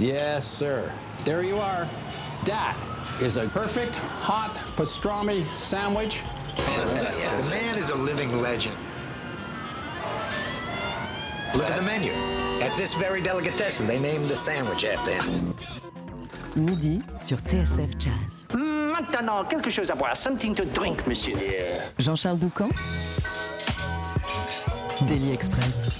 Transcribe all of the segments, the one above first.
Yes, sir. There you are. That is a perfect hot pastrami sandwich. Fantastic. The man is a living legend. Look at the menu. At this very delicatessen, they named the sandwich after him. Midi sur TSF Jazz. Hmm, maintenant, quelque chose à boire. Something to drink, monsieur. Jean-Charles Doucan Daily Express.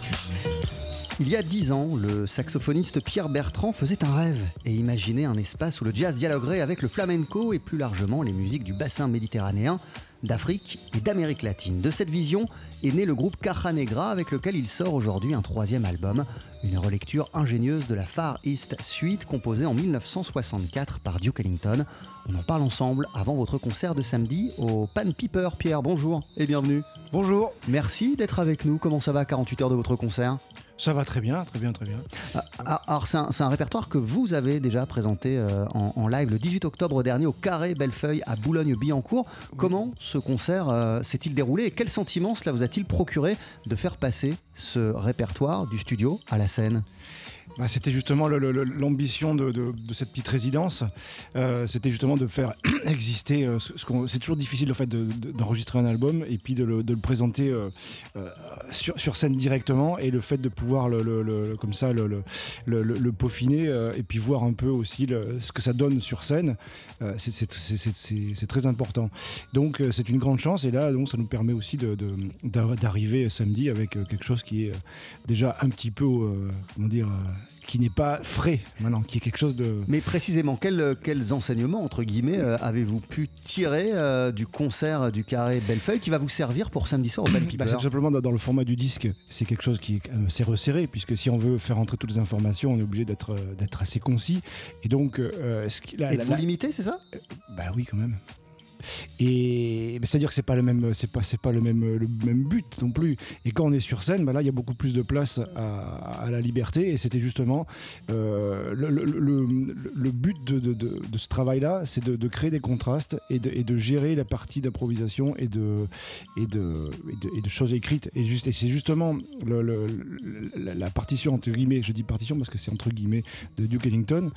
Il y a dix ans, le saxophoniste Pierre Bertrand faisait un rêve et imaginait un espace où le jazz dialoguerait avec le flamenco et plus largement les musiques du bassin méditerranéen, d'Afrique et d'Amérique latine. De cette vision est né le groupe Caja Negra avec lequel il sort aujourd'hui un troisième album, une relecture ingénieuse de la Far East Suite composée en 1964 par Duke Ellington. On en parle ensemble avant votre concert de samedi au Pan Piper. Pierre, bonjour et bienvenue. Bonjour. Merci d'être avec nous. Comment ça va 48 heures de votre concert? Ça va très bien, très bien, très bien. Ah, ah, Alors c'est un, répertoire que vous avez déjà présenté euh, en, en live le 18 octobre dernier au Carré Bellefeuille à Boulogne-Billancourt. Comment ce concert euh, s'est-il déroulé et quel sentiment cela vous a-t-il procuré de faire passer ce répertoire du studio à la scène? Bah, c'était justement l'ambition de, cette petite résidence. Euh, c'était justement de faire exister. euh, c'est toujours difficile le fait de- de- d'enregistrer un album et puis de le, présenter euh, sur, scène directement et le fait de pouvoir le, comme ça le, peaufiner et puis voir un peu aussi ce que ça donne sur scène. c'est- très important. Donc c'est une grande chance et là ça nous permet aussi d'arriver samedi avec quelque chose qui est déjà un petit peu comment dire qui n'est pas frais maintenant, qui est quelque chose de Mais précisément, quels, quels enseignements, entre guillemets, euh, avez-vous pu tirer euh, du concert du Carré Bellefeuille qui va vous servir pour samedi soir au Pan Bah, c'est tout simplement dans, le format du disque, c'est quelque chose qui est assez resserré, puisque si on veut faire entrer toutes les informations, on est obligé d'être euh, d'être assez concis. Et donc, euh, ce qui- la- Et la- vous la- limitez, c'est ça? Bah oui, quand même. Et c'est-à-dire que c'est pas le même, c'est pas, c'est pas le même, le même but non plus. Et quand on est sur scène, bah là, il y a beaucoup plus de place à, la liberté. Et c'était justement euh, le, but de, ce travail-là, c'est de, créer des contrastes et de, gérer la partie d'improvisation et de, choses écrites. Et, juste, et c'est justement la, partition entre guillemets, je dis partition parce que c'est entre guillemets de Duke Ellington.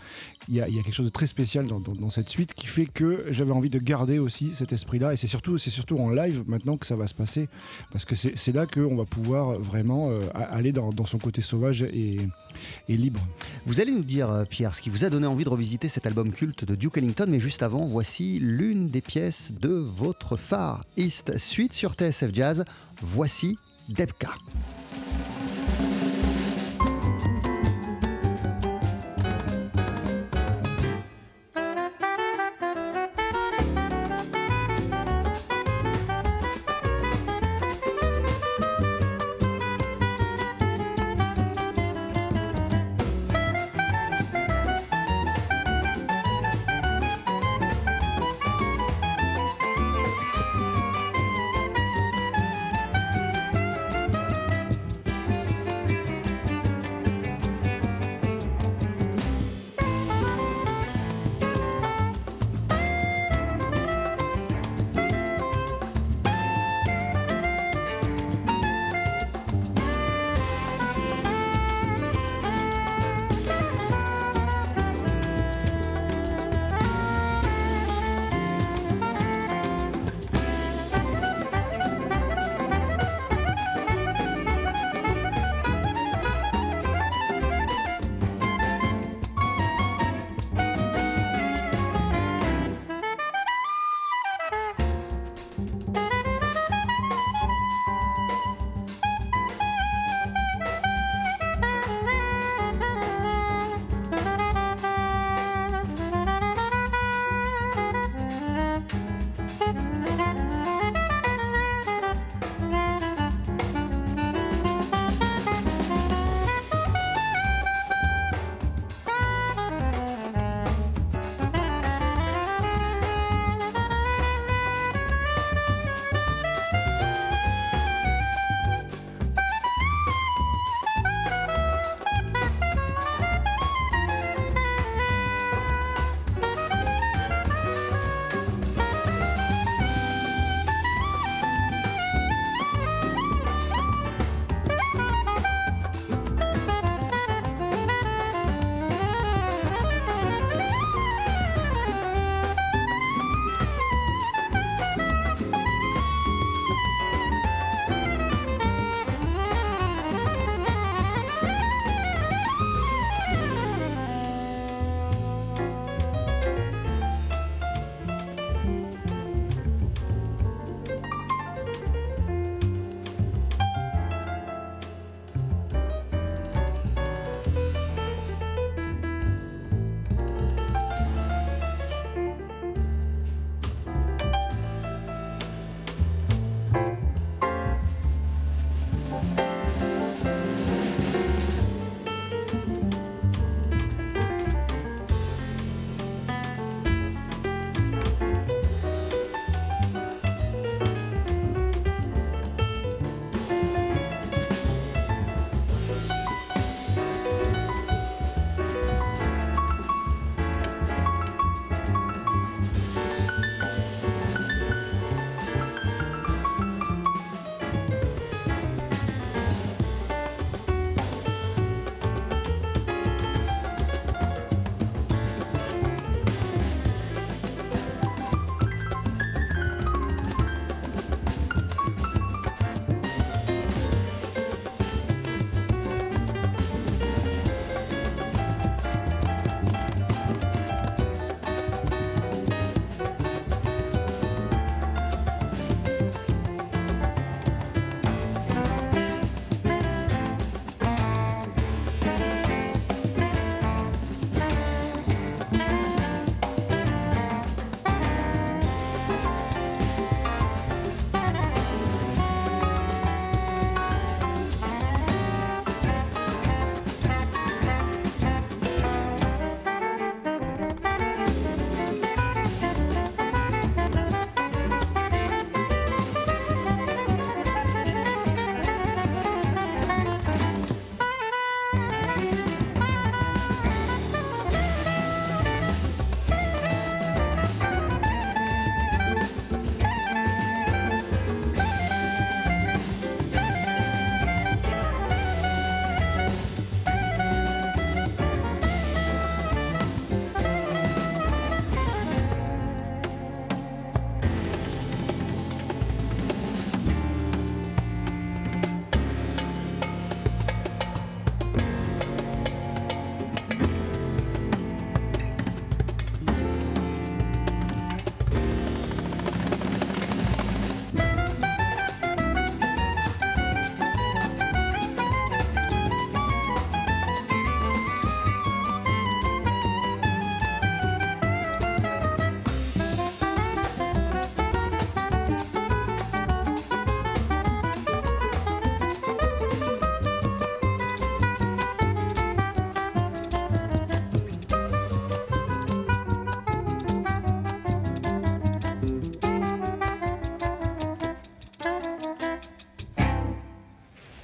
Il y a, quelque chose de très spécial dans cette suite qui fait que j'avais envie de garder aussi cet esprit-là. Et c'est surtout, c'est surtout en live maintenant que ça va se passer. Parce que c'est là qu'on va pouvoir vraiment euh, aller dans, son côté sauvage et, libre. Vous allez nous dire, euh, Pierre, ce qui vous a donné envie de revisiter cet album culte de Duke Ellington, mais juste avant, voici l'une des pièces de votre Far East Suite sur TSF Jazz. Voici Debka.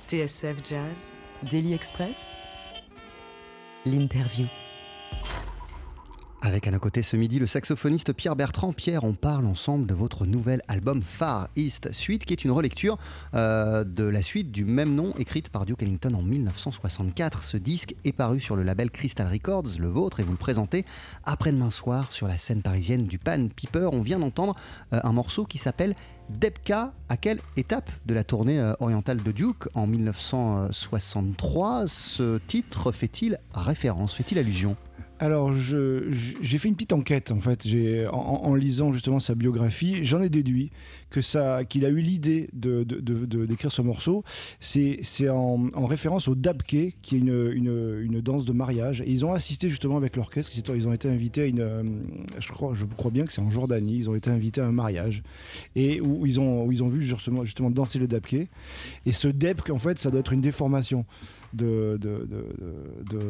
TSF Jazz, Daily Express, l'interview. Avec à nos côtés ce midi le saxophoniste Pierre Bertrand. Pierre, on parle ensemble de votre nouvel album Far East Suite, qui est une relecture euh, de la suite du même nom écrite par Duke Ellington en 1964. Ce disque est paru sur le label Crystal Records, le vôtre, et vous le présentez après-demain soir sur la scène parisienne du Pan Piper. On vient d'entendre euh, un morceau qui s'appelle Debka, à quelle étape de la tournée euh, orientale de Duke en 1963 ce titre fait-il référence, fait-il allusion? Alors, j'ai fait une petite enquête en fait. En, en lisant justement sa biographie, j'en ai déduit que ça, qu'il a eu l'idée de, d'écrire ce morceau. C'est, c'est en, en référence au dabke, qui est une, une, une danse de mariage. Et ils ont assisté justement avec l'orchestre. Ils ont été invités à une, euh, je crois, je crois bien que c'est en Jordanie. Ils ont été invités à un mariage et où ils ont, où ils ont vu justement, justement danser le dabke. Et ce debk, en fait, ça doit être une déformation de, de, de,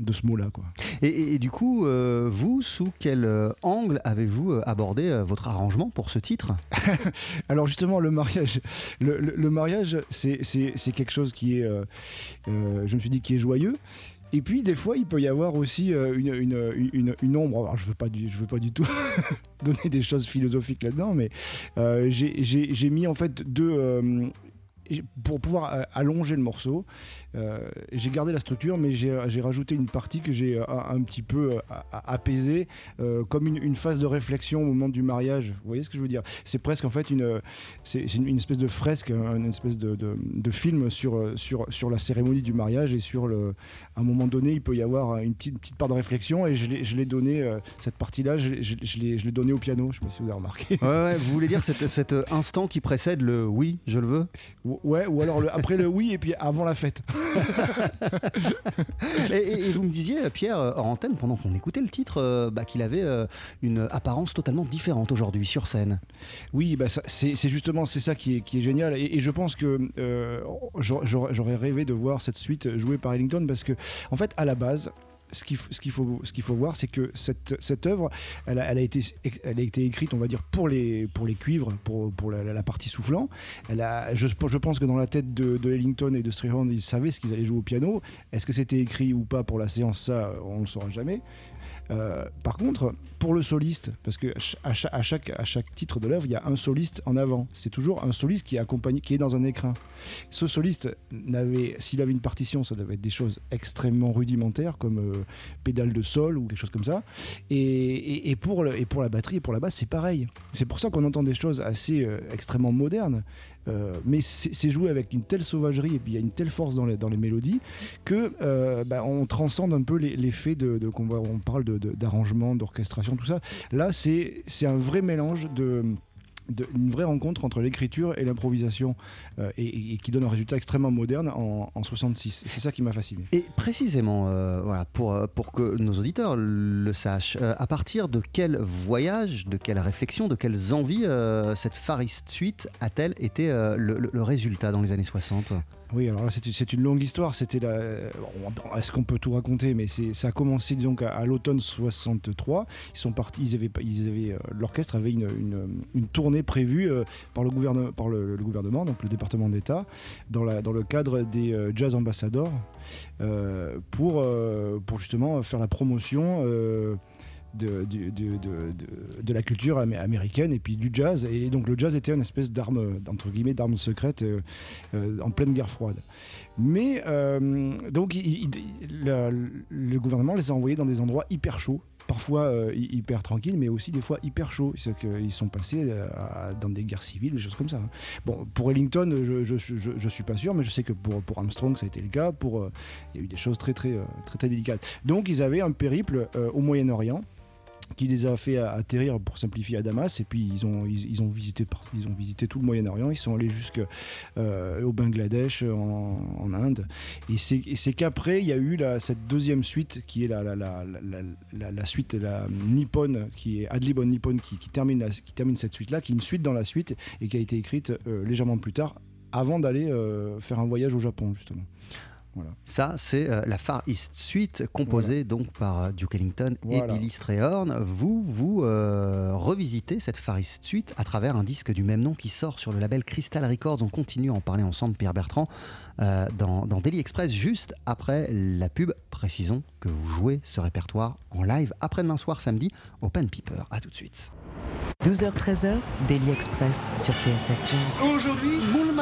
de, ce mot-là, quoi. Et, et- du coup, euh, vous, sous quel euh, angle avez-vous abordé votre arrangement pour ce titre? Alors justement, le mariage, le, mariage, c'est quelque chose qui est, euh, euh, je me suis dit, qui est joyeux. Et puis des fois, il peut y avoir aussi euh, une, ombre. Alors je veux veux pas du tout donner des choses philosophiques là-dedans, mais j'ai mis en fait deux. Euh, pour pouvoir euh, allonger le morceau, euh, j'ai gardé la structure, mais j'ai j'ai rajouté une partie que j'ai euh, un, petit peu euh, apaisée, euh, comme une, une phase de réflexion au moment du mariage. Vous voyez ce que je veux dire? C'est presque en fait une, c'est une, une espèce de fresque, un- une espèce de, de- de film sur, euh, sur, sur la cérémonie du mariage et sur le. À un moment donné, il peut y avoir une petite, petite part de réflexion et je l'ai donné, euh, cette partie-là, je, l'ai- je, je l'ai donné au piano. Je sais pas si vous avez remarqué. Ouais, ouais, vous voulez dire cet, cet instant qui précède le oui, je le veux? Ouais, ou alors le- après le oui et puis avant la fête. et, et- et vous me disiez, Pierre, hors antenne, pendant qu'on écoutait le titre, euh, bah, qu'il avait euh, une apparence totalement différente aujourd'hui sur scène. Oui, bah c'est justement c'est ça qui est, qui est génial et, et je pense que euh, j'aurais rêvé de voir cette suite jouée par Ellington parce que en fait à la base ce qu'il faut, voir, c'est que cette, œuvre, elle a, été, écrite, on va dire, pour les, cuivres, pour, la, partie soufflant. Je, pense que dans la tête de, Ellington et de Strayhorn, ils savaient ce qu'ils allaient jouer au piano. Est-ce que c'était écrit ou pas pour la séance? Ça, on ne le saura jamais. Euh, par contre, pour le soliste, parce que à chaque, à chaque, titre de l'œuvre, il y a un soliste en avant. C'est toujours un soliste qui est accompagné, qui est dans un écrin. Ce soliste n'avait, s'il avait une partition, ça devait être des choses extrêmement rudimentaires, comme euh, pédale de sol ou quelque chose comme ça. Et, pour, et pour la batterie et pour la basse, c'est pareil. C'est pour ça qu'on entend des choses assez euh, extrêmement modernes. Euh, mais c'est joué avec une telle sauvagerie et puis il y a une telle force dans les, dans les mélodies que euh, bah, on transcende un peu l'effet de, de qu'on on parle d'arrangement, d'orchestration, tout ça. Là, c'est un vrai mélange de- une vraie rencontre entre l'écriture et l'improvisation euh, et, et qui donne un résultat extrêmement moderne en, en 66. Et C'est ça qui m'a fasciné. Et précisément, euh, voilà, pour, euh, pour que nos auditeurs le sachent, euh, à partir de quel voyage, de quelle réflexion, de quelles envies cette Farist Suite a-t-elle été le, le- le résultat dans les années 60 Oui, alors là, c'est une- longue histoire. C'était Est-ce qu'on peut tout raconter? Mais ça a commencé donc à, à l'automne 63. Ils sont partis. Ils avaient, ils avaient, l'orchestre avait une, une- une tournée prévue par le gouvernement, par le, le gouvernement, donc le département d'État, dans, le cadre des euh, Jazz Ambassadors, euh, pour, euh, pour justement faire la promotion. de, la culture amé- américaine et puis du jazz. Et donc le jazz était une espèce d'arme, entre guillemets, d'arme secrète en pleine guerre froide. Mais donc le gouvernement les a envoyés dans des endroits hyper chauds. Parfois euh, hy- hyper tranquilles, mais aussi des fois hyper chauds. C'est qu'ils sont passés euh, dans des guerres civiles, des choses comme ça. hein. Bon, pour Ellington, je, je, je, suis pas sûr, mais je sais que pour, pour Armstrong, ça a été le cas. Pour, euh, il y a eu des choses très, très, euh, très, très délicates. Donc, ils avaient un périple euh, au Moyen-Orient qui les a fait atterrir pour simplifier à Damas et puis ils ont, ils, ont, visité, ils ont visité tout le Moyen-Orient, ils sont allés jusqu'au Bangladesh, en, Inde et c'est qu'après il y a eu cette deuxième suite qui est la, la, la, suite la Nippon qui est Adlibon Nippon qui, termine qui termine cette suite là qui est une suite dans la suite et qui a été écrite euh, légèrement plus tard avant d'aller euh, faire un voyage au Japon justement. Voilà. Ça, c'est euh, la Far East Suite, composée donc par euh, Duke Ellington Voilà. et Billy Strayhorn. Vous, vous euh, revisitez cette Far East Suite à travers un disque du même nom qui sort sur le label Crystal Records. On continue à en parler ensemble, Pierre Bertrand, euh, dans, dans Daily Express, juste après la pub. Précisons que vous jouez ce répertoire en live après-demain soir, samedi, au Pen Piper. A tout de suite. 12h-13h, Daily Express sur TSF Jazz. Aujourd'hui,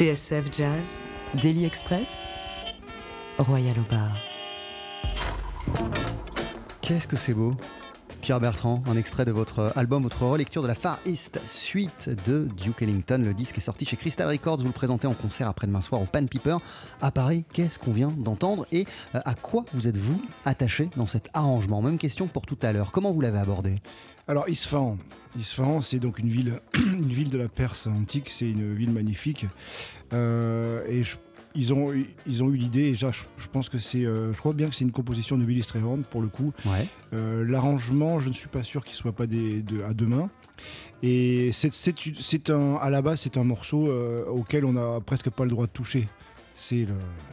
TSF Jazz, Daily Express, Royal au. Qu'est-ce que c'est beau Pierre Bertrand, un extrait de votre album, votre relecture de la Far East suite de Duke Ellington. Le disque est sorti chez Crystal Records. Vous le présentez en concert après-demain soir au Pan Piper à Paris. Qu'est-ce qu'on vient d'entendre et euh, à quoi vous êtes-vous attaché dans cet arrangement? Même question pour tout à l'heure. Comment vous l'avez abordé? Alors Isfahan, Isfahan, c'est donc une ville, une ville de la Perse antique. C'est une ville magnifique. Euh, et je ils ont, ils ont eu l'idée, et déjà, je, je pense que c'est. euh, je crois bien que c'est une composition de Willy Strayhorn pour le coup. Ouais. Euh, L'arrangement, je ne suis pas sûr qu'il soit pas des, de- à deux mains. Et c'est- c'est c'est un, à la base, c'est un morceau auquel on n'a presque pas le droit de toucher.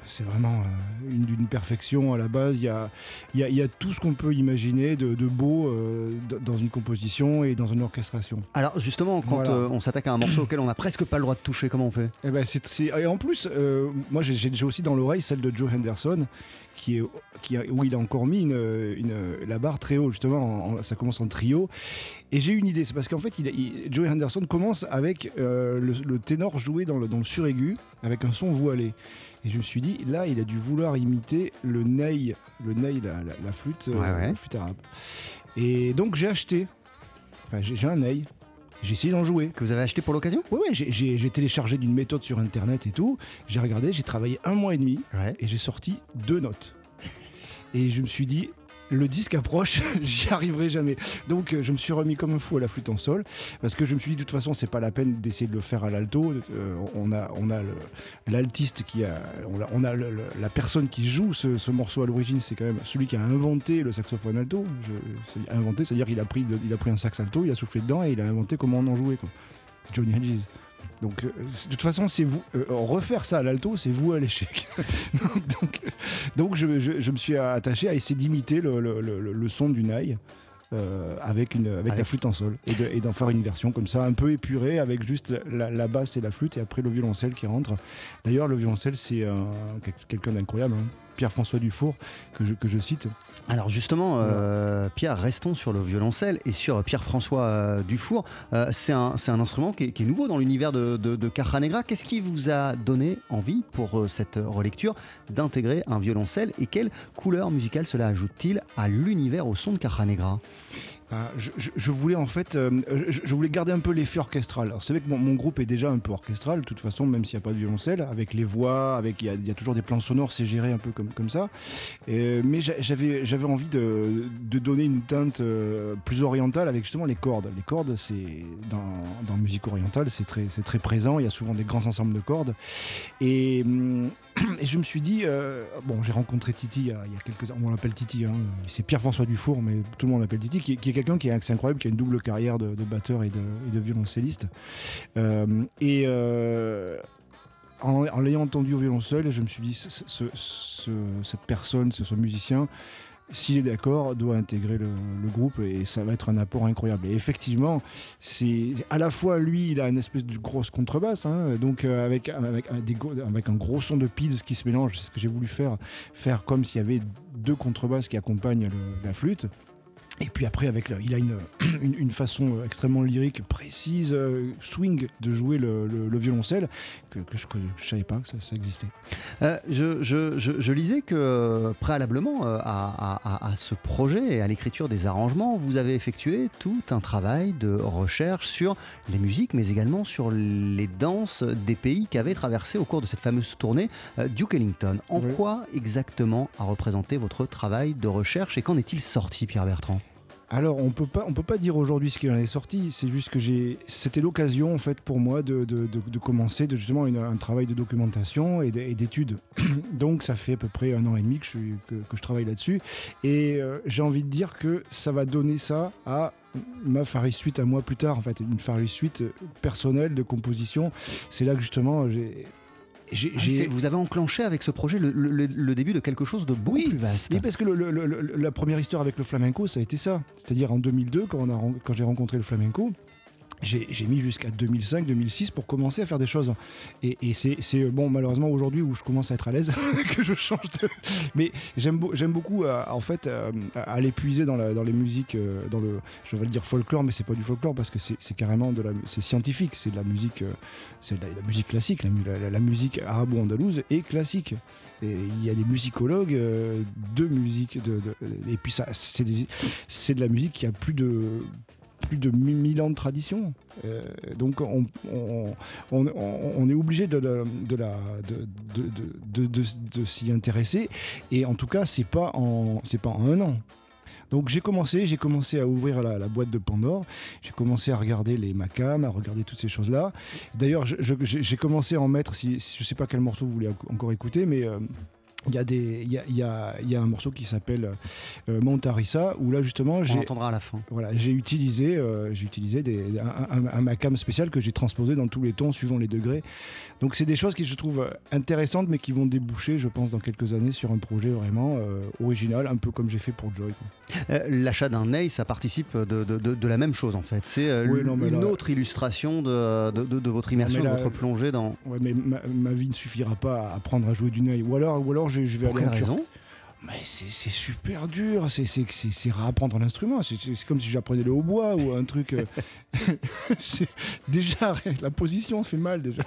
C'est vraiment euh, une, perfection à la base. Il y a, il y a- il y a tout ce qu'on peut imaginer de, de beau euh, dans une composition et dans une orchestration. Alors justement, quand Voilà. euh, on s'attaque à un morceau auquel on n'a presque pas le droit de toucher, comment on fait? Eh ben, c'est- et en plus, euh, moi j'ai aussi dans l'oreille celle de Joe Henderson, qui est, qui où il a encore mis une, une- la barre très haut, justement, en- en- ça commence en trio. Et j'ai une idée, c'est parce qu'en fait, il, a- il- Joe Henderson commence avec euh, le, le ténor joué dans le, dans le suraigu, avec un son voilé. Et je me suis dit, là, il a dû vouloir imiter le ney, le ney, la, la- la flûte, euh, Ouais, ouais. la flûte arabe. Et donc j'ai acheté, enfin, j'ai un ney, j'ai essayé d'en jouer. Que vous avez acheté pour l'occasion? Ouais, j'ai- j'ai j'ai téléchargé d'une méthode sur internet et tout. J'ai regardé, j'ai travaillé un mois et demi Ouais. et j'ai sorti deux notes. Et je me suis dit, le disque approche, j'y arriverai jamais. Donc euh, je me suis remis comme un fou à la flûte en sol parce que je me suis dit, de toute façon, c'est pas la peine d'essayer de le faire à l'alto. Euh, on a, on a l'altiste qui a, on a, la personne qui joue ce, ce morceau à l'origine, c'est quand même celui qui a inventé le saxophone alto. Je- inventé, c'est-à-dire qu'il a pris, il a pris un sax alto, il a soufflé dedans et il a inventé comment on en jouait. Johnny Hedges. Donc, euh, de toute façon, c'est vous. euh, refaire ça à l'alto, c'est vous à l'échec. donc, donc je, je- je me suis attaché à essayer d'imiter le, le- le- le son du naï. euh, avec, une, avec, Avec- la flûte en sol et de- et d'en faire une version comme ça un peu épurée avec juste la, la basse et la flûte et après le violoncelle qui rentre d'ailleurs le violoncelle c'est un- quel- quelqu'un d'incroyable hein. Pierre-François Dufour que je, que je cite Alors justement, euh, Pierre, restons sur le violoncelle et sur Pierre-François euh, Dufour. Euh, c'est un, instrument qui est, qui est nouveau dans l'univers de, de, de Caja Negra. Qu'est-ce qui vous a donné envie pour cette relecture d'intégrer un violoncelle et quelle couleur musicale cela ajoute-t-il à l'univers au son de Caja Negra? Ah, je, voulais en fait, euh, je, voulais garder un peu l'effet orchestral. Alors c'est vrai que mon, groupe est déjà un peu orchestral, de toute façon, même s'il n'y a pas de violoncelle, avec les voix, avec il y, a- toujours des plans sonores, c'est géré un peu comme, ça. Et, mais j'a- j'avais envie de, donner une teinte euh, plus orientale avec justement les cordes. Les cordes, c'est dans, dans musique orientale, c'est très présent. Il y a souvent des grands ensembles de cordes. Hum, et je me suis dit, euh, bon, j'ai rencontré Titi il y a, quelques années, on l'appelle Titi, hein, c'est Pierre-François Dufour, mais tout le monde l'appelle Titi, qui, est- quelqu'un qui est incroyable, qui a une double carrière de, batteur et de, violoncelliste. Euh, et euh, en, l'ayant entendu au violoncelle, je me suis dit, ce- ce- ce- cette personne, ce musicien, s'il est d'accord, doit intégrer le, groupe et ça va être un apport incroyable. Et effectivement, c'est à la fois lui, il a une espèce de grosse contrebasse, hein, donc euh, avec, avec, un gros- son de pids qui se mélange, c'est ce que j'ai voulu faire, faire comme s'il y avait deux contrebasses qui accompagnent la flûte. Et puis après, avec il a une, une, une façon extrêmement lyrique, précise, euh, swing de jouer le, le- le violoncelle que, que je ne savais pas que ça, ça existait. Euh, je, je- je- je lisais que euh, préalablement euh, à, à- à- à ce projet et à l'écriture des arrangements, vous avez effectué tout un travail de recherche sur les musiques, mais également sur les danses des pays qu'avait traversé au cours de cette fameuse tournée euh, Duke Ellington. En Oui. quoi exactement a représenté votre travail de recherche et qu'en est-il sorti, Pierre Bertrand? Alors, on peut pas, on peut pas dire aujourd'hui ce qu'il en est sorti. C'est juste que j'ai, c'était l'occasion en fait pour moi de, de- de- de commencer justement une- un travail de documentation et d'é- et d'études. Donc, ça fait à peu près un an et demi que je, que je travaille là-dessus. Et euh, j'ai envie de dire que ça va donner ça à ma Faris Suite à moi plus tard. En fait, une Faris Suite euh, personnelle de composition. C'est là que justement j'ai. Ah, Vous avez enclenché avec ce projet le, le- le début de quelque chose de beaucoup plus vaste. oui, parce que le- la première histoire avec le flamenco, ça a été ça. C'est-à-dire en 2002, quand, on a ren- quand j'ai rencontré le flamenco, j'ai mis jusqu'à 2005-2006 pour commencer à faire des choses. Et, c'est euh, bon, malheureusement aujourd'hui où je commence à être à l'aise que je change de. Mais j'aime beau- j'aime beaucoup euh, en fait euh, aller puiser dans, les musiques, euh, dans le, je vais le dire folklore, mais c'est pas du folklore parce que c'est carrément de la, c'est scientifique, c'est de la musique, c'est la, la musique classique, la, mu- la- la musique arabo-andalouse est classique. Et il y a des musicologues de musique, et puis ça, c'est de la musique qui a plus de plus de 1000 ans de tradition. Euh, donc on, est obligé de, s'y intéresser. Et en tout cas, c'est pas en pas en un an. Donc j'ai commencé, j'ai commencé à ouvrir la, boîte de Pandore, j'ai commencé à regarder les Macam, à regarder toutes ces choses-là. D'ailleurs, j'ai commencé à en mettre, si, si- je sais pas quel morceau vous voulez encore écouter, mais euh, il y, a des- il y, a, il y, a, il y a un morceau qui s'appelle euh, Montarissa, où là justement j'ai à la fin. voilà, j'ai utilisé, euh, j'ai utilisé des, un, un- un Macam spécial que j'ai transposé dans tous les tons suivant les degrés. Donc c'est des choses qui je trouve intéressantes mais qui vont déboucher, je pense, dans quelques années sur un projet vraiment euh, original, un peu comme j'ai fait pour Joy. Euh, L'achat d'un ney, ça participe de, de- de- de la même chose en fait. C'est Oui, une là- autre illustration de, de- de- de votre immersion, de votre plongée dans. Ouais, mais ma, ma vie ne suffira pas à apprendre à jouer du nez. Ou alors, ou alors je, je vais Pour aller en raison Mais c'est super dur, c'est- réapprendre l'instrument. C'est comme si j'apprenais le hautbois ou un truc. euh, déjà, la position fait mal déjà.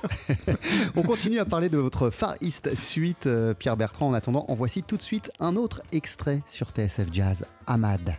On continue à parler de votre Far East Suite, euh, Pierre Bertrand. En attendant, en voici tout de suite un autre extrait sur TSF Jazz, Ahmad.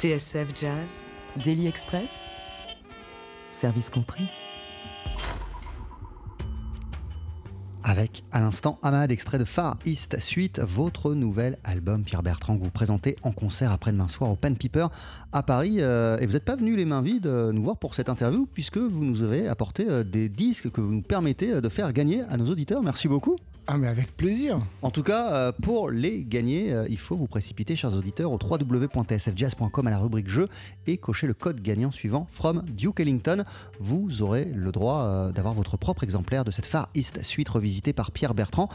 TSF Jazz, Daily Express, service compris. Avec à l'instant Ahmad, extrait de Far East Suite, votre nouvel album Pierre Bertrand que vous présentez en concert après-demain soir au Pan Piper à Paris. Euh, et vous n'êtes pas venu les mains vides euh, nous voir pour cette interview puisque vous nous avez apporté euh, des disques que vous nous permettez de faire gagner à nos auditeurs. Merci beaucoup. Ah mais avec plaisir. En tout cas, euh, pour les gagner, euh, il faut vous précipiter, chers auditeurs, au www.tsfjazz.com à la rubrique jeu et cocher le code gagnant suivant From Duke Ellington. Vous aurez le droit euh, d'avoir votre propre exemplaire de cette Far East suite revisitée par Pierre Bertrand.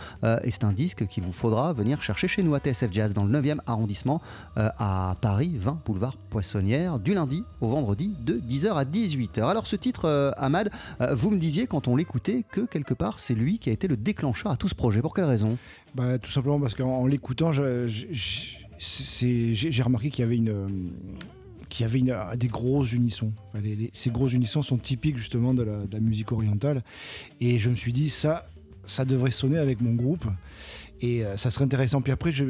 Et c'est un disque qu'il vous faudra venir chercher chez nous à TSF Jazz dans le 9e arrondissement à Paris, 20 boulevard Poissonnière, du lundi au vendredi de 10h à 18h. Alors ce titre, Ahmad, vous me disiez quand on l'écoutait que quelque part c'est lui qui a été le déclencheur à tout ce projet. Pour quelle raison? Bah, tout simplement parce qu'en en l'écoutant, j'ai remarqué qu'il y avait une. euh, qu'il y avait une- euh, des gros unissons. Ces gros unissons sont typiques justement de la, musique orientale. Et je me suis dit, ça, ça devrait sonner avec mon groupe. Et euh, ça serait intéressant. Puis après, j'ai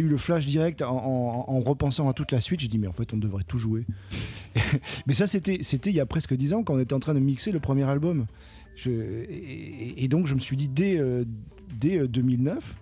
eu le flash direct en, en- en repensant à toute la suite. J'ai dit, mais en fait, on devrait tout jouer. mais ça, c'était il y a presque 10 ans quand on était en train de mixer le premier album. Et, donc, je me suis dit, dès, euh, dès euh, 2009,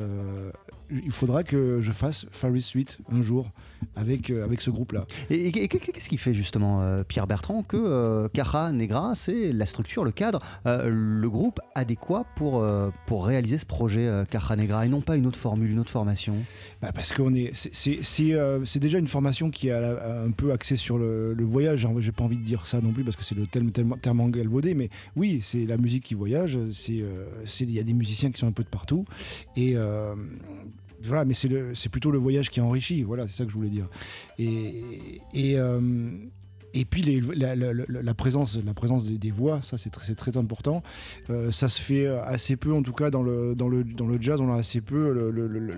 euh, il faudra que je fasse Faris Suite un jour avec, euh, avec ce groupe-là. Et, et- et qu'est-ce qui fait justement, euh, Pierre Bertrand, que euh, Cara Negra, c'est la structure, le cadre, euh, le groupe adéquat pour, pour réaliser ce projet Cara Negra et non pas une autre formule, une autre formation? Bah, parce qu'on est, c'est- déjà une formation qui est un peu axée sur le, le voyage. Hein, J'ai pas envie de dire ça non plus parce que c'est le terme, terme, terme galvaudé, mais oui, c'est la musique qui voyage. Il y a des musiciens qui sont un peu de partout et voilà, mais c'est plutôt le voyage qui enrichit. Voilà, c'est ça que je voulais dire. Et, et, euh, et puis la, présence, la présence des, voix, ça c'est très, très important. Euh, ça se fait assez peu, en tout cas dans le, dans le, dans le jazz, on a assez peu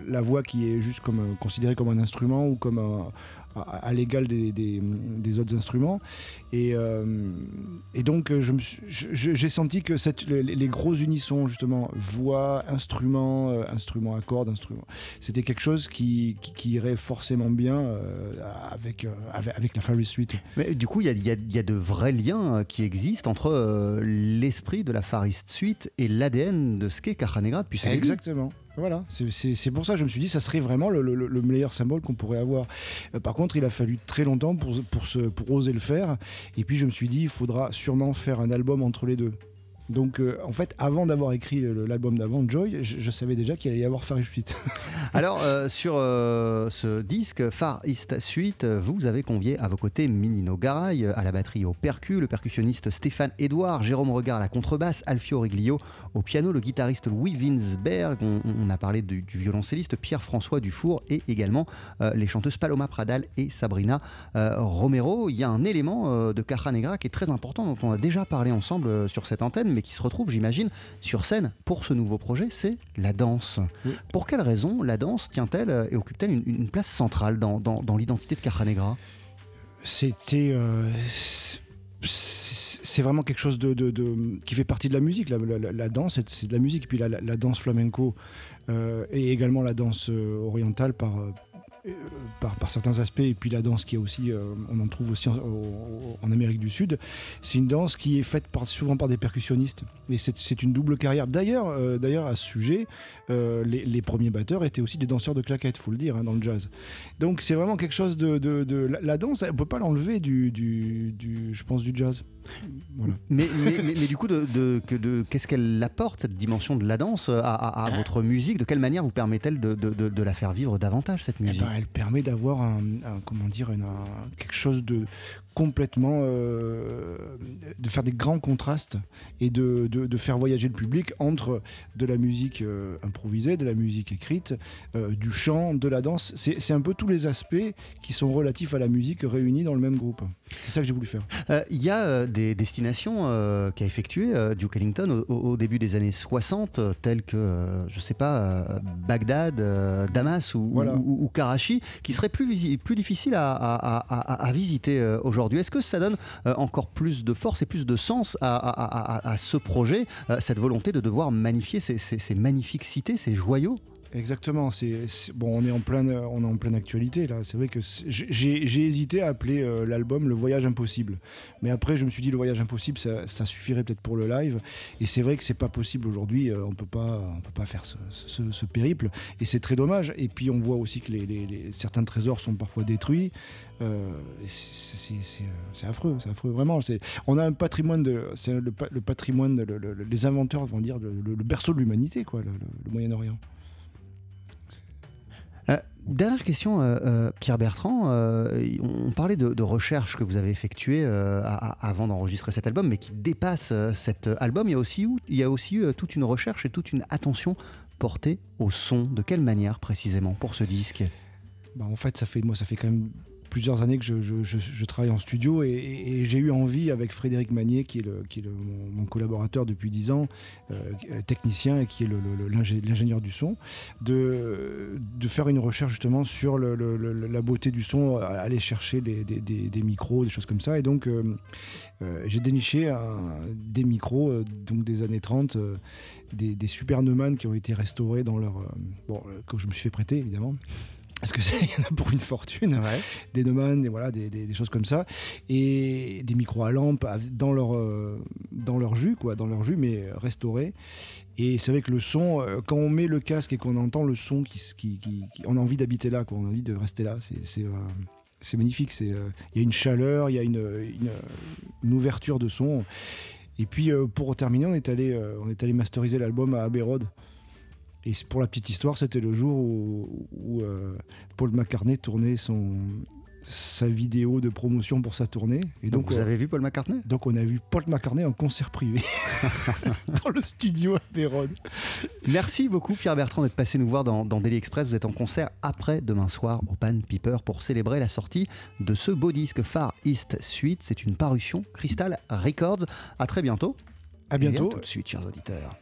la voix qui est juste comme, euh, considérée comme un instrument ou comme un- à, à l'égal des, des- des autres instruments. Et, euh, et donc je me suis- je- je- j'ai senti que cette, les, les gros unissons, justement, voix, instruments, euh, instruments à cordes, instruments, c'était quelque chose qui, qui, qui irait forcément bien euh, avec, euh, avec, avec la Faris Suite. Mais du coup, il y a, y a- il y a de vrais liens qui existent entre l'esprit de la Fariste Suite et l'ADN de ce qu'est depuis débuts. Voilà, c'est- pour ça que je me suis dit ça serait vraiment le, le- le meilleur symbole qu'on pourrait avoir. Euh, par contre, il a fallu très longtemps pour, pour oser le faire. Et puis je me suis dit, il faudra sûrement faire un album entre les deux. Donc euh, en fait, avant d'avoir écrit l'album d'avant, Joy, je, je savais déjà qu'il allait y avoir Faris Suite. Alors, euh, sur euh, ce disque Far East Suite, vous avez convié à vos côtés Minino Garay à la batterie au percu, le percussionniste Stéphane Edouard, Jérôme Regard à la contrebasse, Alfio Riglio au piano, le guitariste Louis Winsberg, on, a parlé du, du violoncelliste Pierre-François Dufour et également les chanteuses Paloma Pradal et Sabrina Romero. Il y a un élément de Caja Negra qui est très important, dont on a déjà parlé ensemble sur cette antenne, mais qui se retrouve, j'imagine, sur scène pour ce nouveau projet, c'est la danse. Oui. Pour quelle raison la danse tient-elle et occupe-t-elle une, une place centrale dans, dans- dans l'identité de Caja Negra? C'était. euh, c'est- vraiment quelque chose de, de- de- qui fait partie de la musique. La, la- la- la danse, c'est- de la musique. Et puis la, danse flamenco euh, et également la danse euh, orientale par, par, par certains aspects. Et puis la danse qui est aussi, euh, on en trouve aussi en, Amérique du Sud. C'est une danse qui est faite par- souvent par des percussionnistes. Et c'est une double carrière. D'ailleurs, euh, d'ailleurs à ce sujet, euh, les, les premiers batteurs étaient aussi des danseurs de claquettes, faut le dire, hein, dans le jazz. Donc c'est vraiment quelque chose de, de- de- la, la danse, on peut pas l'enlever du, du, du- je pense, du jazz. Voilà. mais, mais, mais- mais du coup, de, de- que de- qu'est-ce qu'elle apporte, cette dimension de la danse, à, à- à votre musique? De quelle manière vous permet-elle de, de- la faire vivre davantage, cette musique? Elle permet d'avoir un, dire, quelque chose de complètement, euh, de faire des grands contrastes et de, de- de faire voyager le public entre de la musique euh, improvisée, de la musique écrite, euh, du chant, de la danse. C'est c'est un peu tous les aspects qui sont relatifs à la musique réunis dans le même groupe. C'est ça que j'ai voulu faire. Il y a des destinations qu'a effectuées Duke Ellington au, début des années 60, euh, telles que, je sais pas, Bagdad, Damas ou, Voilà. ou- ou- ou Karachi, qui seraient plus, plus difficiles à, à- à- à- à visiter euh, Est-ce que ça donne euh, encore plus de force et plus de sens à, ce projet, euh, cette volonté de devoir magnifier ces, ces- ces magnifiques cités, ces joyaux? Exactement. C'est bon, on est en pleine, on est en pleine actualité là. C'est vrai que j'ai hésité à appeler euh, l'album Le Voyage Impossible, mais après je me suis dit Le Voyage Impossible, ça, suffirait peut-être pour le live. Et c'est vrai que c'est pas possible aujourd'hui. euh, on peut pas, on peut pas faire ce, périple. Et c'est très dommage. Et puis on voit aussi que certains trésors sont parfois détruits. Euh, c'est- affreux, c'est affreux vraiment. On a un patrimoine de, le, pa- le patrimoine, le- le- le- les inventeurs vont dire le, berceau de l'humanité, quoi, le Moyen-Orient. Euh, dernière question, euh, euh, Pierre Bertrand. on, parlait de, recherches que vous avez effectuées avant d'enregistrer cet album, mais qui dépassent euh, cet album. Il y a aussi, il toute une recherche et toute une attention portée au son. De quelle manière précisément pour ce disque? Bah, en fait, ça fait, moi, ça fait quand même plusieurs années que je, travaille en studio et, j'ai eu envie avec Frédéric Magnier, qui est, mon, collaborateur depuis 10 ans, euh, technicien et qui est l'ingénieur du son, de, faire une recherche justement sur la beauté du son, aller chercher des, micros, des choses comme ça. Et donc, euh, euh, j'ai déniché des micros donc des années 30, euh, des, des super Neumann qui ont été restaurés dans leur... bon, que je me suis fait prêter évidemment. Parce que il y en a pour une fortune des Neumann, des, voilà, des, des- des choses comme ça, et des micros à lampe dans leur, euh, dans leur jus, quoi, dans leur jus, mais restaurés. Et c'est vrai que le son, euh, quand on met le casque et qu'on entend le son, qui, s- qui, qui- qui- on a envie d'habiter là, quoi, on a envie de rester là. C'est, euh, magnifique. Il y a une chaleur, il y a une, une, une ouverture de son. Et puis pour terminer, on est allé, on est allé masteriser l'album à Abbey Road. Et pour la petite histoire, c'était le jour où, où, euh, Paul McCartney tournait son, sa vidéo de promotion pour sa tournée. Et Donc, donc, vous euh, avez vu Paul McCartney? donc on a vu Paul McCartney en concert privé dans le studio à Road. Merci beaucoup Pierre Bertrand d'être passé nous voir dans, dans Daily Express. Vous êtes en concert après demain soir au Pan Piper pour célébrer la sortie de ce beau disque Far East Suite. C'est une parution Crystal Records. À très bientôt. À Et bientôt. tout de suite, chers auditeurs.